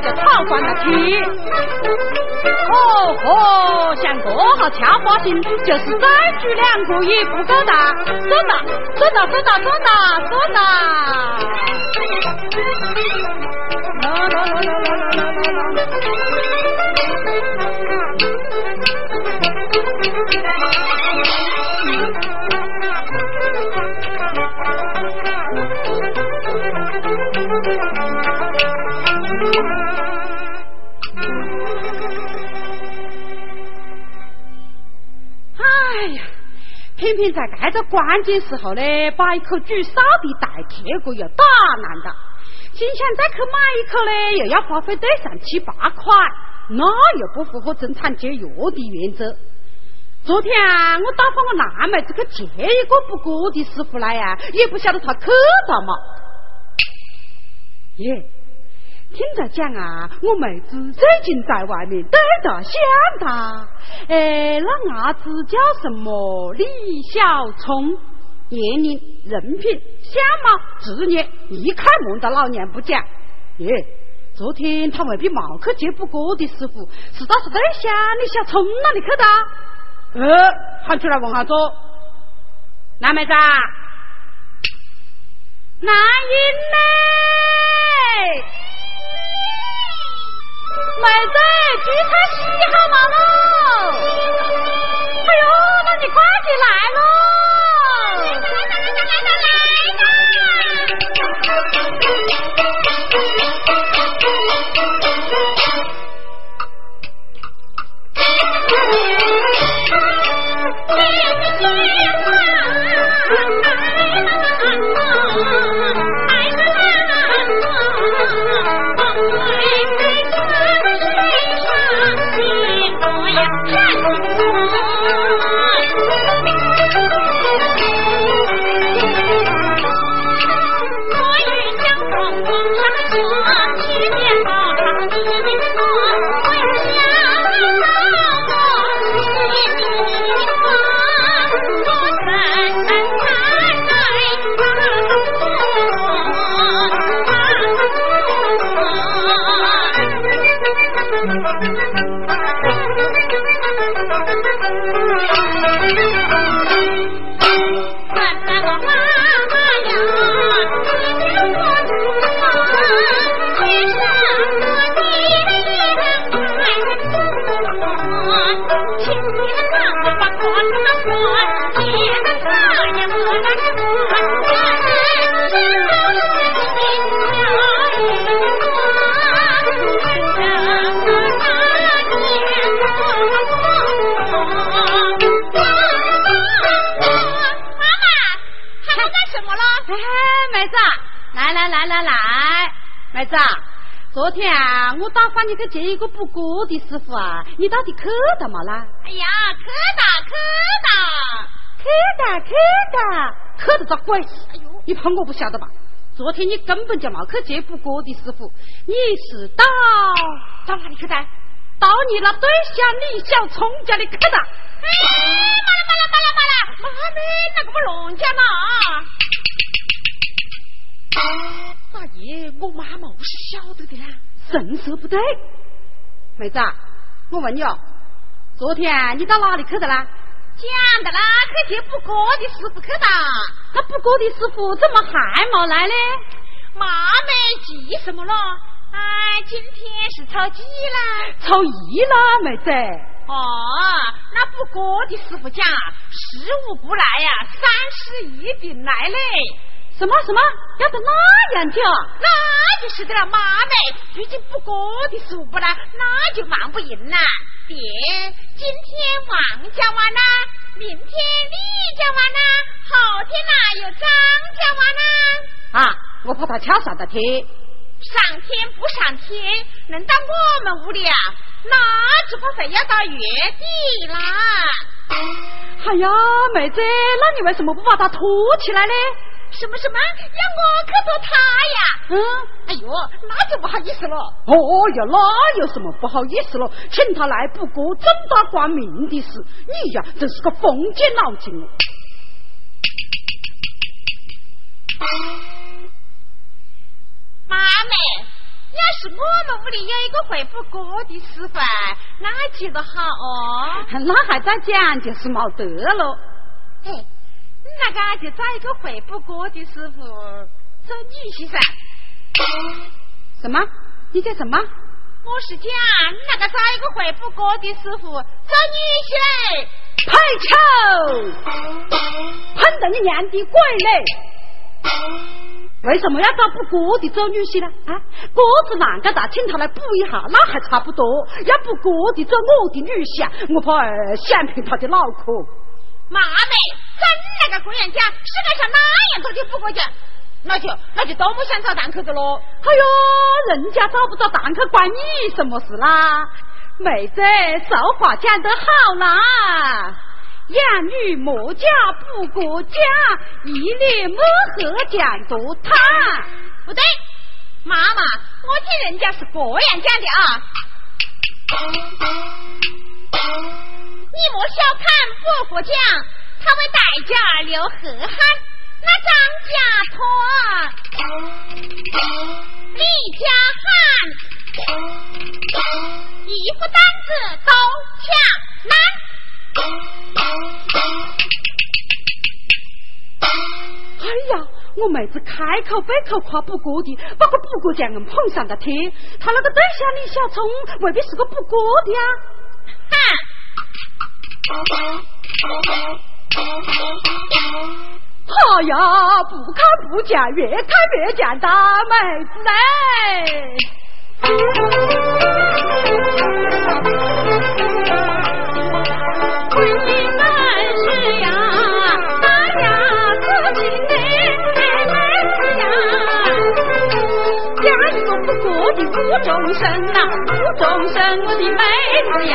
就讨惯了去。哦吼，像这号俏花型，就是再举两个也不够大。走哒，走哒，走哒，走哒，走到。啦啦啦啦啦啦啦哎呀偏偏在这个关键时候呢，把一口煮烧的带铁锅又打难的。心想再去买一口呢，又要花费对上七八块，那又不符合生产节约的原则。昨天啊我打发我男妹子去接一个不过的师傅来呀，也不晓得他去了嘛。耶。听着讲啊，我妹子最近在外面待得相当。哎，那伢子叫什么？李小聪，年龄、人品、相貌、职业，一看蒙着老娘不讲。耶，昨天他未必没去接不过的师傅，是倒是对象李小聪那里去的？呃，喊出来问下子，男妹子，男妹买菜去菜洗好马喽。婴嘞？昨天啊，我打发你去接一个补锅的师傅啊，你到底去到嘛啦？哎呀，去到去到去到去到，去到咋鬼？哎呦，你怕我不晓得吧？昨天你根本就没去接补锅的师傅，你是到到哪里去的？到你那对象李小聪家里去的。哎，妈了妈了妈了妈了，妈的，那个不乱讲嘛！大爷，我妈妈是晓得的啦，神色不对。妹子，我问你哦，昨天你到哪里去的啦？讲的啦，去接不过的师傅去的。那不过的师傅怎么还没来呢？妈没急什么了？哎，今天是初几啦？初一啦，妹子。哦，那不过的师傅讲，十五不来呀，三十一定来嘞。什么什么要到那样去啊？那就是的了，妈妹。最近不过的师傅不来，那就忙不赢了。爹，今天王家湾啦，明天李家湾啦，后天哪有张家湾啦。啊，我怕他敲上的天。上天不上天，能到我们屋里啊，那只怕非要到月底啦。哎呀，妹子，那你为什么不把他拖起来呢？什么什么要我去做他呀？嗯，哎呦，那就不好意思了。哦哟，那有什么不好意思了？请他来不过正大光明的事，你呀真是个封建脑筋哦。妈妹，要是我们屋里有一个会不过的师傅，那记得好哦。那还在讲就是没得了。哎。那个就找一个会不过的师傅做女婿噻？什么？你叫什么？我是讲那个找一个会不过的师傅做女婿嘞？排球，碰到你娘的鬼嘞！为什么要找不锅的做女婿呢？啊，锅子那个大，请他来补一下，那还差不多。要不锅的做我的女婿啊，我怕想骗他的脑壳。妈妹，真那个贵人家，世界上哪样都就不过家，那就那就都不想找档口的喽。哎呦，人家找不到档口，关你什么事啦？妹子，俗话讲得好啦，养女莫嫁不过家，一年莫和讲多谈。不对，妈妈，我听人家是这样讲的啊。你莫小看伯伯讲，他为代价留河汉，那张家托，李家汉，一副担子都抢难。哎呀，我妹子开口闭口夸不过的，把个不过匠人捧上了天。他那个对象李小聪未必是个不过的呀。哼！哎呀，不看不讲，越看越讲，大妹子嘞！婚姻难事呀，大呀自己嘞，妹子呀，嫁一个不过的无中生呐，无中生我的妹子呀。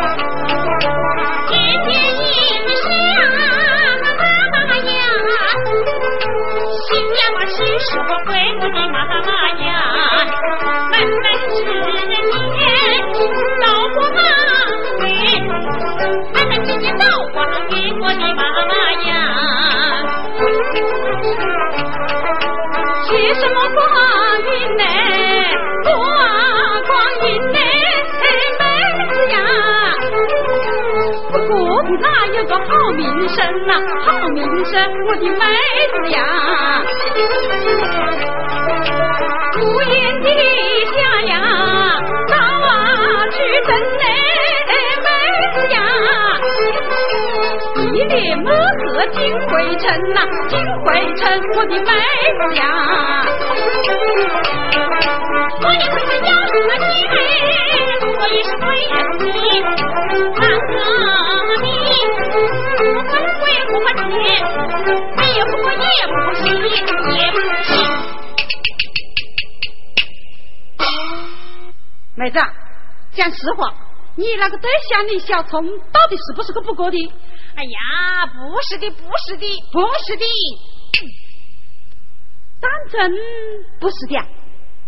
写什么光阴呢？光光阴呢？妹子呀！不过的哪有个好名声呐？好名声，我的妹子呀！不言的下呀，早啊去等一脸么和金辉城呐，金辉城，我的妹呀！我也会是要什么钱，我也是贵人的，看个你，不管贵不管钱，也不也不行，也不行。妹子，讲实话，你那个对象李小聪到底是不是个不过的？哎呀，不是的，不是的，不是的，当真不是的，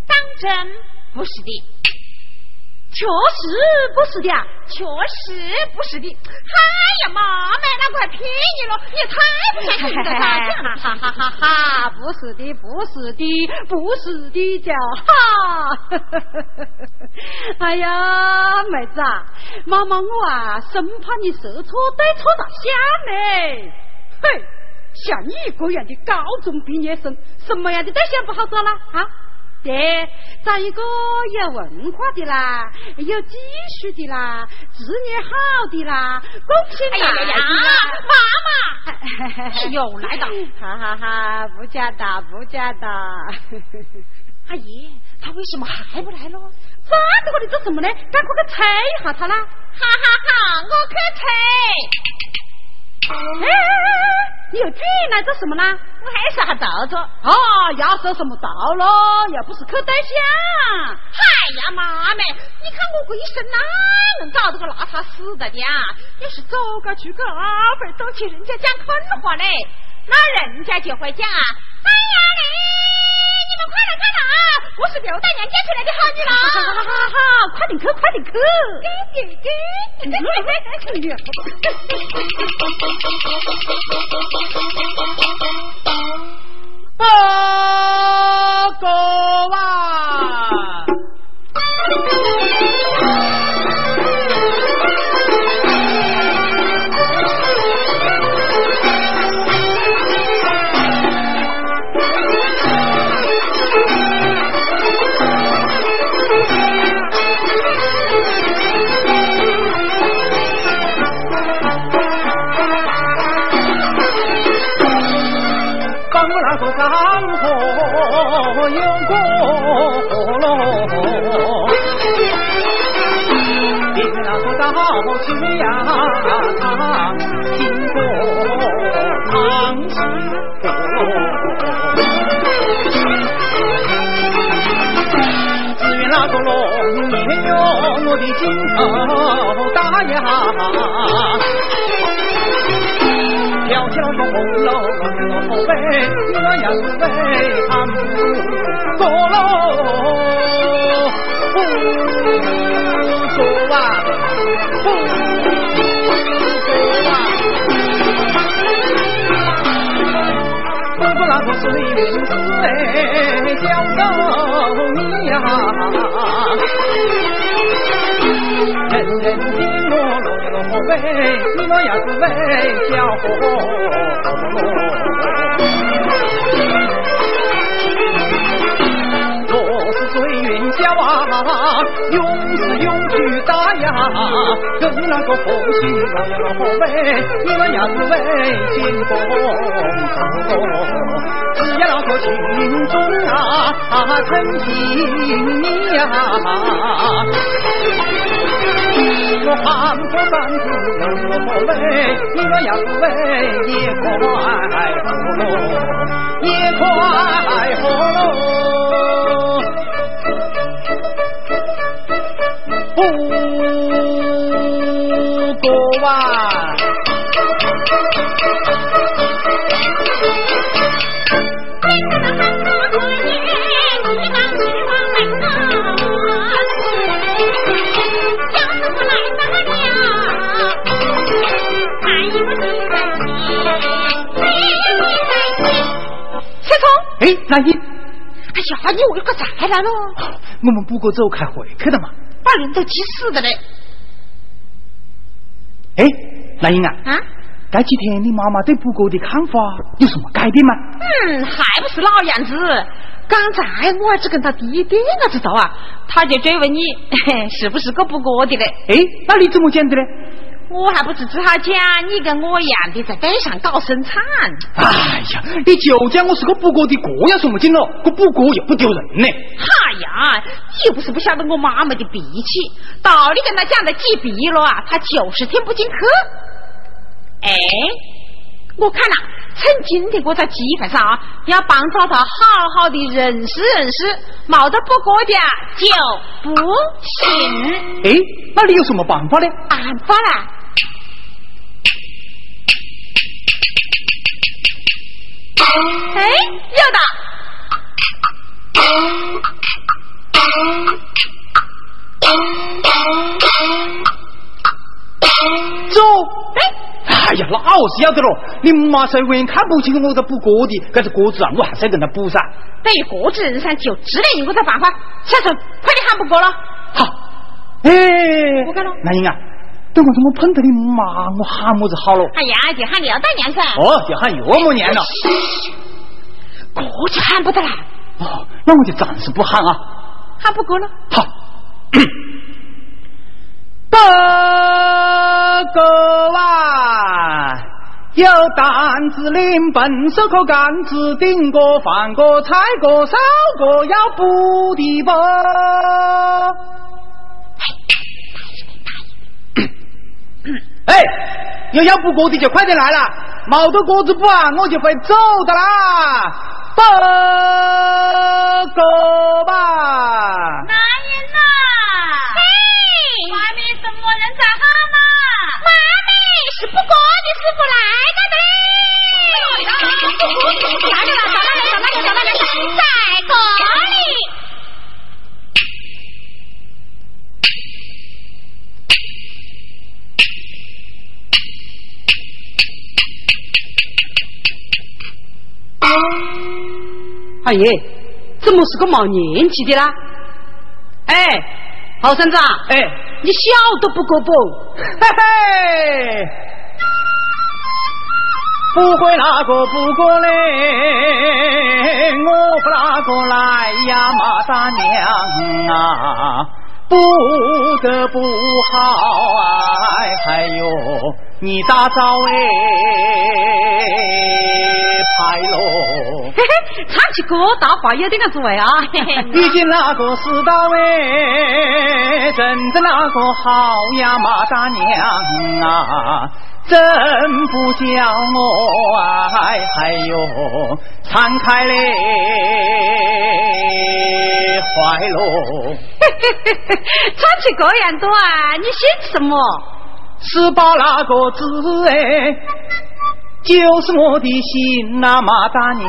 当真不是的，确实不是的，确实不是的。哎呀，妈妈，那我还骗你了，你太不相信了，哈哈哈哈哈！不是的，不是的，不是的，叫哈！哎呀，妹子啊，妈妈我啊，生怕你说错对错咋想呢？嘿，像你一个样的高中毕业生，什么样的对象不好找了啊？对，找一个有文化的啦，有技术的啦，职业好的啦，贡献大的啦。妈妈，又来了，哈哈哈，不假的，不假的。阿姨，他为什么还不来咯？站在这里做什么呢？赶快去催一下他啦！哈哈哈，我去催。哎，你又进来做什么啦？我还是还倒着。啊，要说什么到了，又不是去对象。哎呀，妈们，你看我这一生哪能搞这个邋遢死的的呀？要是走个去个二辈都去人家讲狠话嘞，那人家就会讲啊，哎呀嘞！你们快来看呐！我是刘大娘嫁出来的好女郎。好好好好，快点去，快点去。给给给！去呀，他经过唐西河。只愿那个龙年哟，我的金头大呀。挑起那红楼，我后背，我要是为他们过喽，不说啊，不说啊，不过那个水云子哎，教授你呀。人人听我落落后背，你我要是为小伙。永是永居大呀，跟那个红旗落落后背，你我要是为进宫走。只要那个群众啊，称心你呀。我喊破嗓子有何为？你我要是为也快活喽，也快活喽，不过啊。哎呦我的小聪，哎，那你，哎呀，你为何再来了？我们不过走开会去了嘛。把人都急死的嘞！哎，兰英啊，啊，这几天你妈妈对不哥的看法有什么改变吗？嗯，还不是老样子。刚才我还只跟他提一点儿知道啊，他就追问你 是不是个不哥的嘞。哎，那你怎么讲的呢？我还不是只好讲你跟我一样的在街上搞生产。哎呀，你就讲我是个补锅的，锅要什么劲了？个补锅又不丢人呢。哎呀，你又不是不晓得我妈妈的脾气，道理跟他讲的几遍了啊，他就是听不进去。哎，我看了，趁今天这个机会上啊，要帮助他好好的认识认识，冇得不过的就不行。哎，那你有什么办法呢？办法啦？哎，有的。走。哎，哎呀，那我是要得了。你妈是永远看不清我在补锅的，可是锅子啊，我还是要跟他补噻。对于锅子人噻，就只能用这个办法。小陈，快点喊不过了。好。哎，我干了。那英啊，等我怎么碰到你妈，我喊么子好了？哎呀，就喊刘大娘噻。哦，就喊岳母娘了。过就喊不得了。哦，那我就暂时不喊啊。喊不过了。好。不过啊，有担子拎笨手可杆子顶过饭过菜过烧过要补的不？哎，有要补锅的就快点来啦，冇得锅子补啊，我就会走的啦。报告吧。男人呐，嘿，外面什么人在喊呐？妈咪是补锅的师傅来了的嘞！哎耶，怎么是个冒年纪的啦？哎，好孙子啊，哎，你晓得不过不？嘿嘿，不会那个不过嘞，我不那个来呀，马大娘啊，不得不好哎，还有你大早哎，拍喽。嘿嘿，唱起歌大话有点个滋味啊！毕竟那个世道哎，真的那个好呀，马大娘啊，真不叫我哎，还有敞开嘞怀喽。嘿嘿嘿嘿，唱起歌样多啊！你姓什么？十八那个字哎，就是我的心呐、马大娘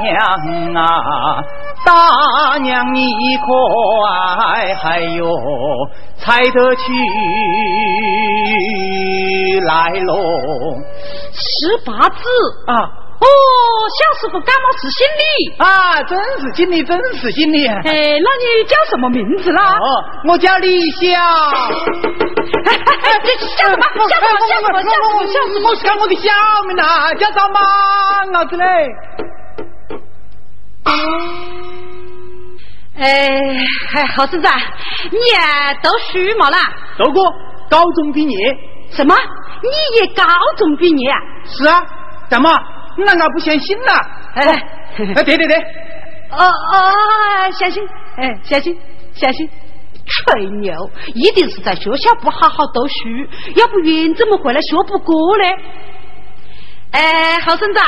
啊，大娘你可爱，还哟猜得起来喽十八字。啊哦，小师傅干嘛是姓李。啊，真是姓李，真是姓李。哎，那你叫什么名字啦？哦，我叫李晓。哎哎，这叫什么？叫什么？叫什么？叫什么？叫什么？我是讲我的小名呐，叫赵莽儿子嘞。哎，哎，好孙子，你也读书嘛啦？读过，高中毕业。什么？你也高中毕业啊？是啊，干嘛？你难道不相信呐？哎哎，对对对，哦哦，相信，哎，相信，相信。吹牛，一定是在学校不好好读书，要不然怎么回来学不过呢？哎，好孙子，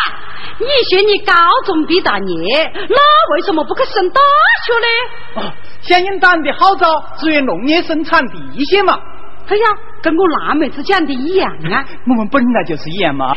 你说你高中毕大业，那为什么不去上大学呢？哦，想应党的号召，支援农业生产第一线嘛。哎呀，跟我辣妹子讲的一样啊！我们本来就是一样嘛。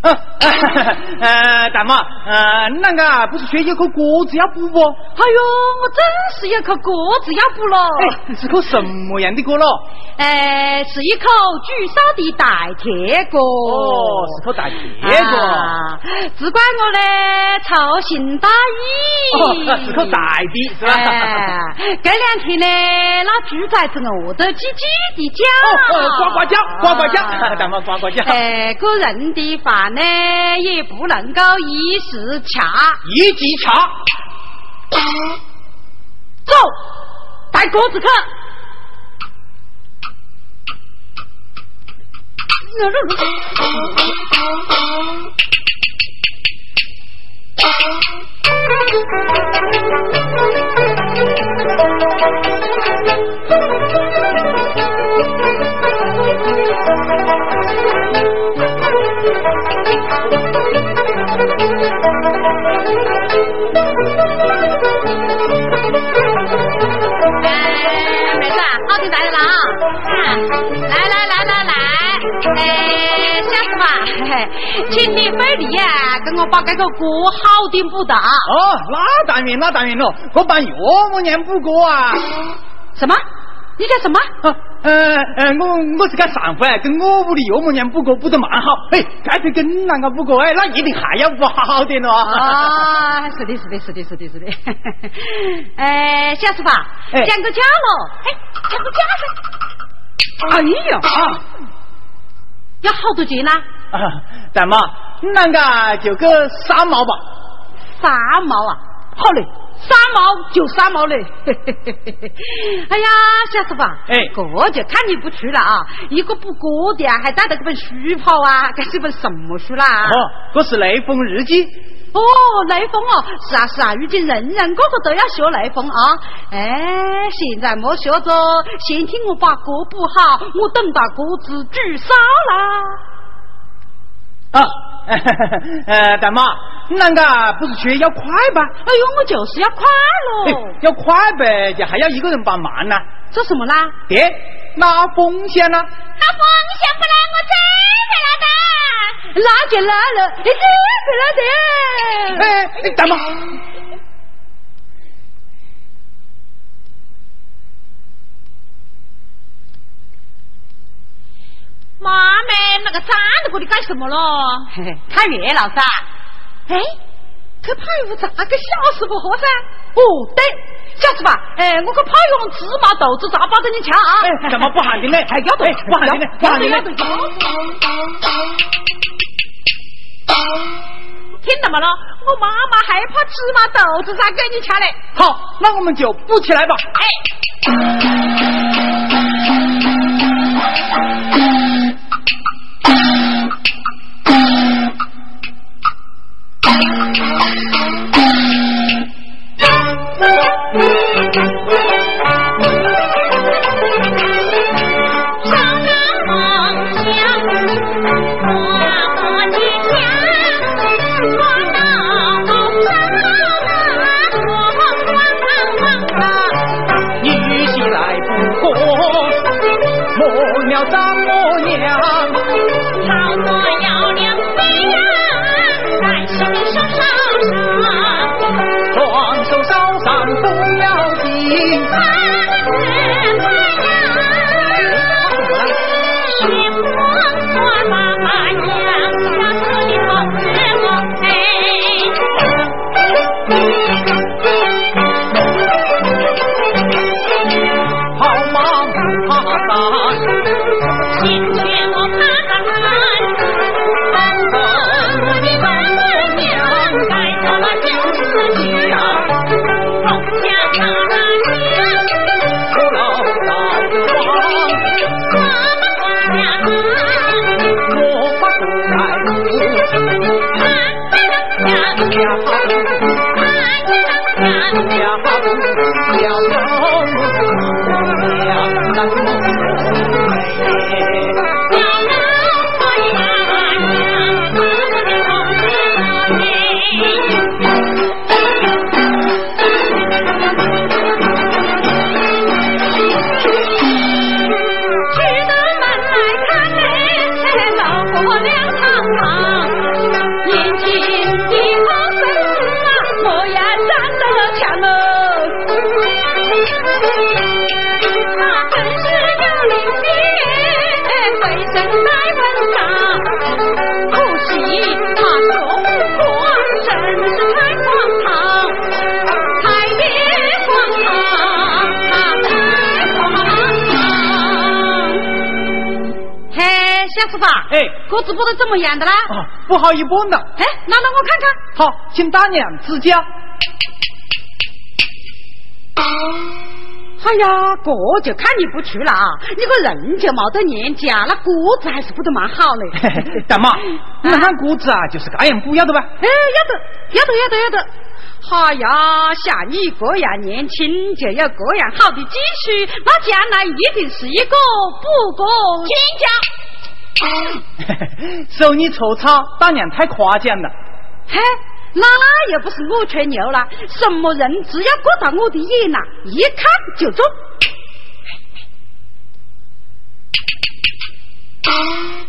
呃，呃，大妈，呃，那个不是说有颗果子要补不？哎呦，我真是有颗果子要补了。哎，是颗什么样的果咯？哎，是一口举烧的大铁锅。哦，是颗大铁果。只怪我嘞粗心大意。哦，是颗大的，是吧？哎，这两天呢，那猪崽子饿得叽叽的叫。哦，呱呱叫，呱呱叫，大妈呱呱叫。哎，个人的饭。呢，也不能够一时掐，一级掐。走，带鸽子去。哎，妹子，好听大的啦！来来来来来，哎，小师傅，请你费力呀，给我把这个锅好点补到。哦，那当然，那当然了，我帮岳母娘补锅啊。什么？你讲什么？呃呃，我我是干上回跟我屋里岳母娘补过，补得蛮好。哎，干脆跟啷个补过？哎，那一定还要补好点了啊！是的，是的，是的，是的，是的。哎，小师傅，讲个价咯？哎，讲个价噻。哎呀，啊，要好多钱呢？啊，大妈，那个就个三毛吧？三毛啊？好嘞。三毛就三毛嘞，哎呀，小师傅，哎，这就看你不出了啊！一个补锅的啊，还带着这本书跑啊，这是本什么书啦？哦，这是雷锋日记。哦，雷锋哦，是啊是啊，如今人人个个都要学雷锋啊！哎，现在莫学着，先听我把歌补好，我等把锅子煮烧啦。啊。呃，大妈，啷个不是说要快吧？哎呦，我就是要快喽！要快呗，就还要一个人帮忙呢。做什么啦？爹，拿风险呢？拿风险不来，我真不来的。那就来了，你真不来的。哎，大妈。妈们，那个站在这里干什么了？看月老噻。哎，去派屋咋个小师傅喝噻？哦，对，小师傅，哎，我去派用芝麻豆子咋包给你吃啊？哎，怎么不喊你呢？还要得，不喊你呢，不喊的呢。听到没了？我妈妈害怕芝麻豆子咋给你吃嘞？好，那我们就不起来吧。哎。出得门来看嘞，老哎锅子剥得怎么样的啦？啊，不好一剥呢。哎，拿来我看看。好，请大娘指教。哎呀，这就看你不出了啊！你个人就没得年纪啊，那锅子还是不得蛮好嘞。大妈，你看锅子啊，就是这样不要得吧？哎，要得，要得，要得，要得。哎呀，像你这样年轻，就有这样好的技术，那将来一定是一个不过天家。受你粗糙，大娘太夸奖了。嘿，那又不是我吹牛了，什么人只要过到我的眼呐，一看就中。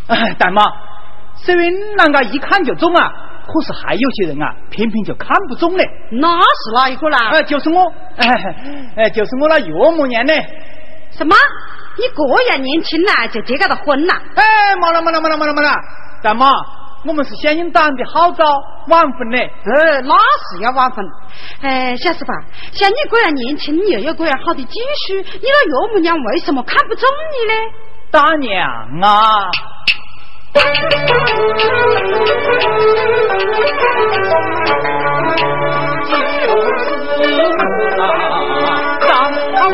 哎，大妈，虽然啷个一看就中啊，可是还有些人啊，偏偏就看不中嘞。那是哪一个啦？哎，就是我，哎 哎，就是我那岳母娘呢。什么？你这样年轻呐，就结个的婚呐？哎，没了没了没了没了没了，大妈，我们是响应党的号召，晚婚嘞。呃，那是要晚婚。哎，小师傅，像你这样年轻又有这样好的技术，你那岳母娘为什么看不中你呢？大娘啊，就是啊，张我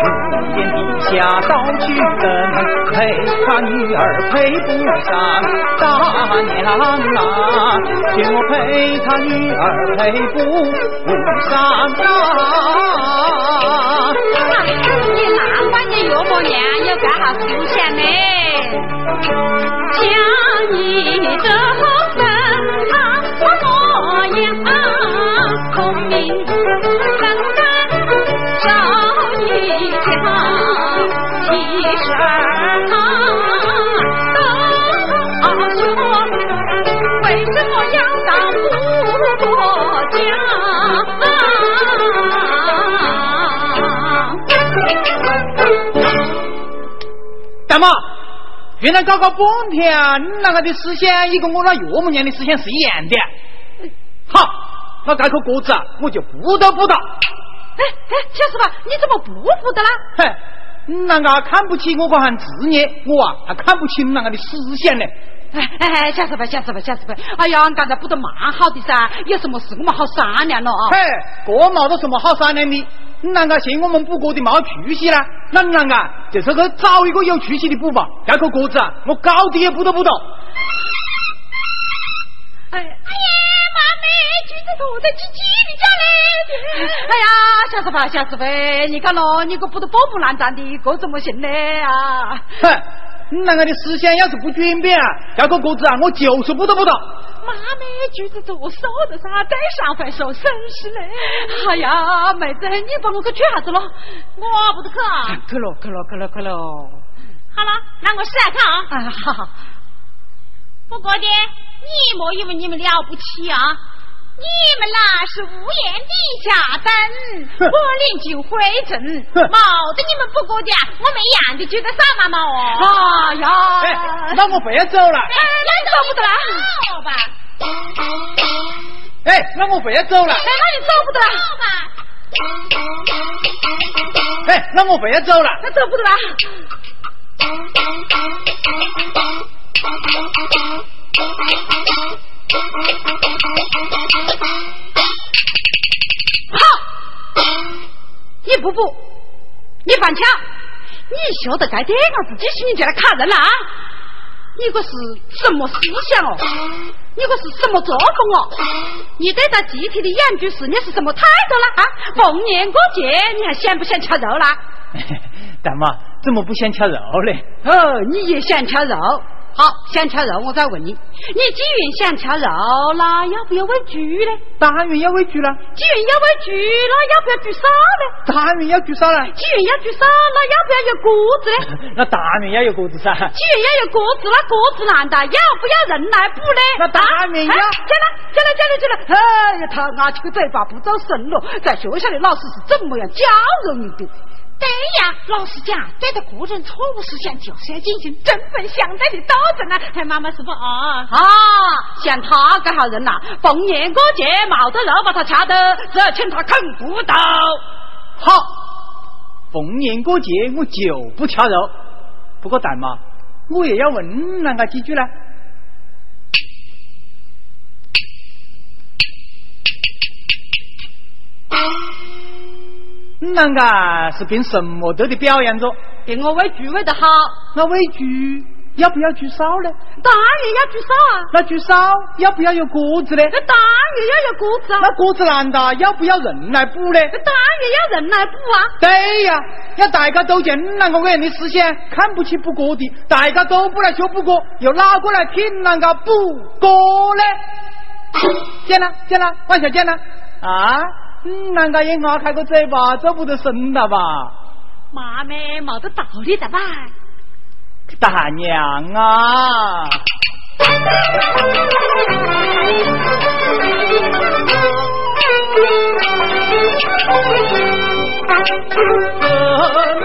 我五殿地下早去等，陪他女儿配不上大娘啊，请我陪他女儿配不上啊。你难怪你岳母娘有这好思想呢。像你这身好模样，大妈，原来搞搞半天，你那个的思想也跟我那岳母娘的思想是一样的。好，那这颗果子啊，我就不得不打。哎哎，小师傅，你怎么不服的啦？嘿，你那个看不起我这项职业，我啊还看不起你那个的思想呢。哎哎哎，小师傅，小师傅，小师傅，哎呀，刚才补得蛮好的噻，有什么事我们好商量了啊。嘿，这没得什么好商量的。你啷个嫌我们补锅的没出息啦？那你啷个就是去找一个有出息的补吧？这颗锅子啊，我高低也补得不到。哎，哎呀，妈咪，橘子坨在叽叽的叫嘞。哎呀，小师傅，小师傅，你看咯，你个不得破破烂烂的，这怎么行呢啊？哼，你那个的思想要是不转变啊，这颗锅子啊，我就是不得不到。妈咪，橘子坨瘦的噻，再上回受损失嘞。哎呀，妹子，你帮我去取啥子咯？我不得去啊。去咯，去咯，去咯，去咯。好了，那我试下看啊。啊，好好。不过的，你莫以为你们了不起啊！你们那是屋檐底下等，我领就灰尘，没得你们不过的，我们一样的觉得啥嘛嘛哦。哎呀，哎，那我不要走了。哎，那走不得了。走吧。哎，那我不要走了。哎，那你走不得了。走吧。哎，那我不要走了。那走不得了。好，你不补，你翻墙，你晓得该点儿子几十你就来卡人了啊！你个是什么思想哦？你个是什么作风哦？你对待集体的养猪事，你是什么态度了？啊，逢年过节你还想不想吃肉啦？大妈，怎么不想吃肉嘞？哦，你也想吃肉？好，想吃肉，我再问你，你既然想吃肉，那要不要喂猪呢？当然要喂猪了。既然要喂猪，那要不要猪烧呢？当然要猪烧了。既然要猪烧，那要不要有锅子呢？那当然要有锅子噻。既然要有锅子，那锅子难道要不要人来补呢？那当然要。进来，进来，进来，进来！哎呀，他拿起个嘴巴不走神了，在学校里老师是怎么样教育你的？对呀，老实讲，对待个人错误思想就是要进行针锋相对的斗争啊！哎，妈妈是不啊？啊，像他这号人呐，逢年过节冇得肉把他掐的，只要请他啃骨头。好，逢年过节我就不掐肉。不过大妈，我也要问那个几句呢。那个是凭什么得的表扬着？凭我喂猪喂得好。那喂猪要不要猪烧呢？当然要猪烧啊。那猪烧要不要有锅子呢？那当然要有锅子啊。那锅子难道要不要人来补呢？那当然要人来补啊。对呀，要大家都见那个人的思想看不起补锅的，大家都不来学补锅，又哪个来听那个补锅呢？见了见了，往下见了啊。嗯，人家也挖开个嘴巴，这不得生了吧？妈咪，没得道理的吧？大娘啊！革 命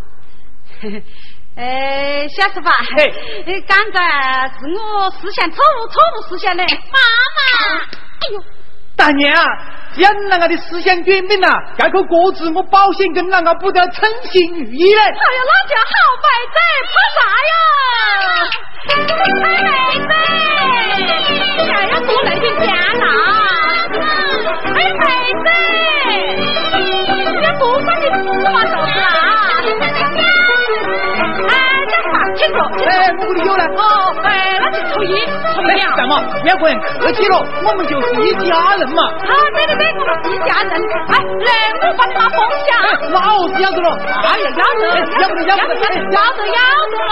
哎，小师傅，刚才是我思想错误，错误思想嘞。妈妈，哎呦，大娘，啊要那个的思想转变呐，这口锅子我保险跟那个不得称心如意嘞。哎呀，那叫好白菜，怕啥呀？妹妹，还要多来点姜啦。哎，妹妹，要多放点芝麻豆子啊。清楚，哎，我屋里有了。哦，哎，那就初一，初一干嘛？两个人客气了，我们就是一家人嘛。好，对对对，我们是一家人。哎，来，我把你拿风箱。那我是要得了。哎呀，要子，要子，要子，要子，了。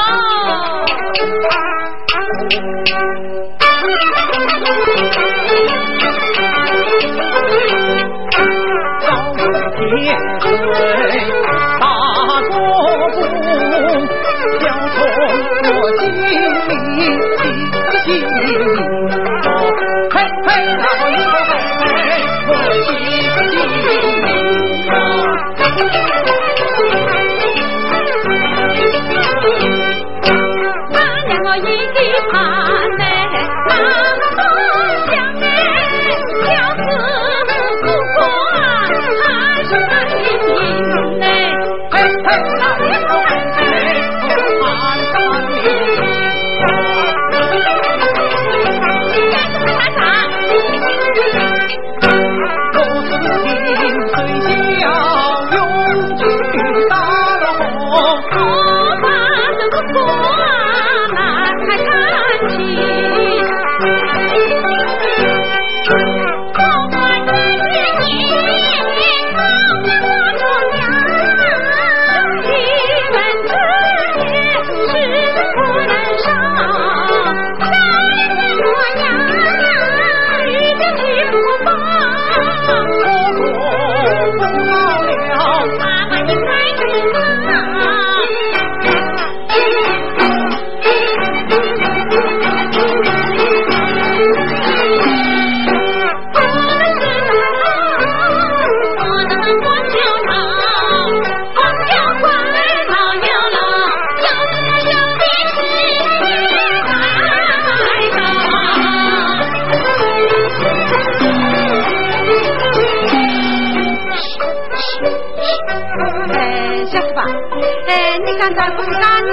天水啊，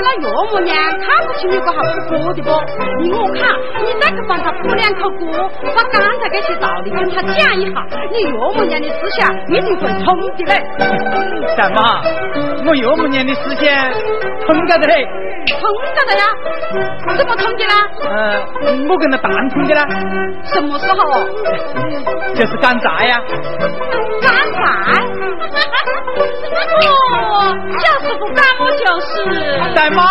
那岳母娘看不起你个好不过的不？你我看，你再去帮他补两口锅，把刚才这些道理跟他讲一下，你岳母娘的思想一定会通的嘞。什么，我岳母娘的思想通个的嘞。疼着的呀？怎么通的啦？呃，我跟他单通的啦。什么时候？就是干啥呀？干啥？哦，就是不干，我就是。大妈，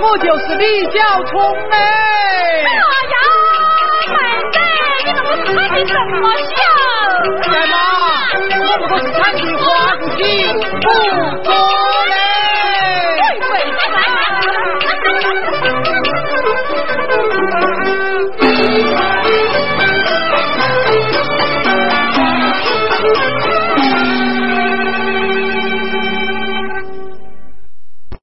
我就是李小聪哎。哎呀，妹子，你怎么穿的怎么像？大妈，我不过是穿的花裤衩，不作嘞。